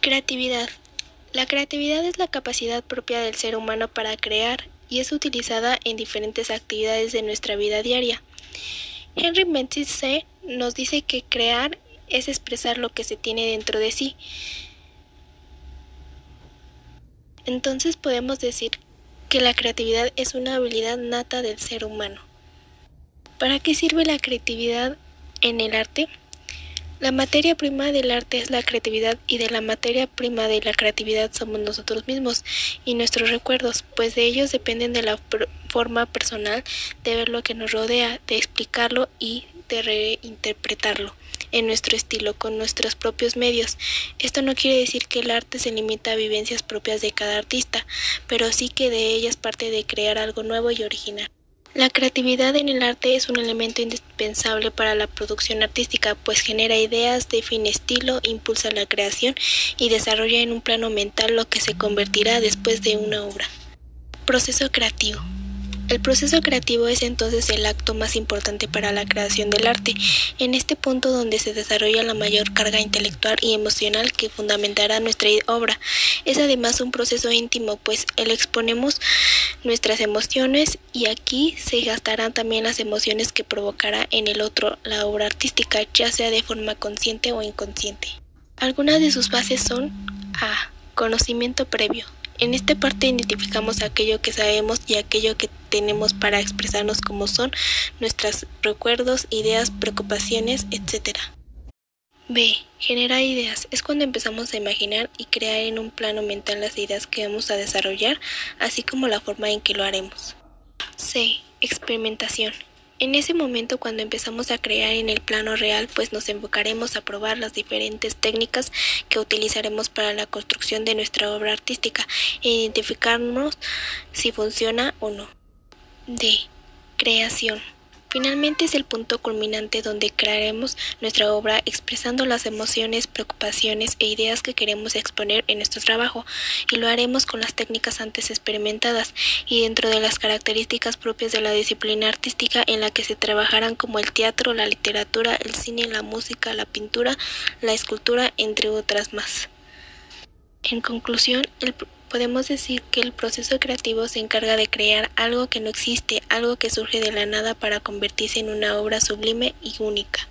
Creatividad. La creatividad es la capacidad propia del ser humano para crear y es utilizada en diferentes actividades de nuestra vida diaria. Henry C. nos dice que crear es expresar lo que se tiene dentro de sí. Entonces podemos decir que la creatividad es una habilidad nata del ser humano. ¿Para qué sirve la creatividad en el arte? La materia prima del arte es la creatividad y de la materia prima de la creatividad somos nosotros mismos y nuestros recuerdos, pues de ellos dependen de la forma personal de ver lo que nos rodea, de explicarlo y de reinterpretarlo en nuestro estilo, con nuestros propios medios. Esto no quiere decir que el arte se limita a vivencias propias de cada artista, pero sí que de ellas parte de crear algo nuevo y original. La creatividad en el arte es un elemento indispensable para la producción artística, pues genera ideas, define estilo, impulsa la creación y desarrolla en un plano mental lo que se convertirá después de una obra. Proceso creativo. El proceso creativo es entonces el acto más importante para la creación del arte, en este punto donde se desarrolla la mayor carga intelectual y emocional que fundamentará nuestra obra. Es además un proceso íntimo, pues el exponemos nuestras emociones y aquí se gastarán también las emociones que provocará en el otro la obra artística, ya sea de forma consciente o inconsciente. Algunas de sus bases son A. Conocimiento previo. En esta parte identificamos aquello que sabemos y aquello que tenemos para expresarnos como son nuestros recuerdos, ideas, preocupaciones, etc. B. Generar ideas. Es cuando empezamos a imaginar y crear en un plano mental las ideas que vamos a desarrollar, así como la forma en que lo haremos. C. Experimentación. En ese momento cuando empezamos a crear en el plano real, pues nos enfocaremos a probar las diferentes técnicas que utilizaremos para la construcción de nuestra obra artística e identificarnos si funciona o no. D. Creación. Finalmente es el punto culminante donde crearemos nuestra obra expresando las emociones, preocupaciones e ideas que queremos exponer en nuestro trabajo y lo haremos con las técnicas antes experimentadas y dentro de las características propias de la disciplina artística en la que se trabajarán como el teatro, la literatura, el cine, la música, la pintura, la escultura, entre otras más. En conclusión, el Podemos decir que el proceso creativo se encarga de crear algo que no existe, algo que surge de la nada para convertirse en una obra sublime y única.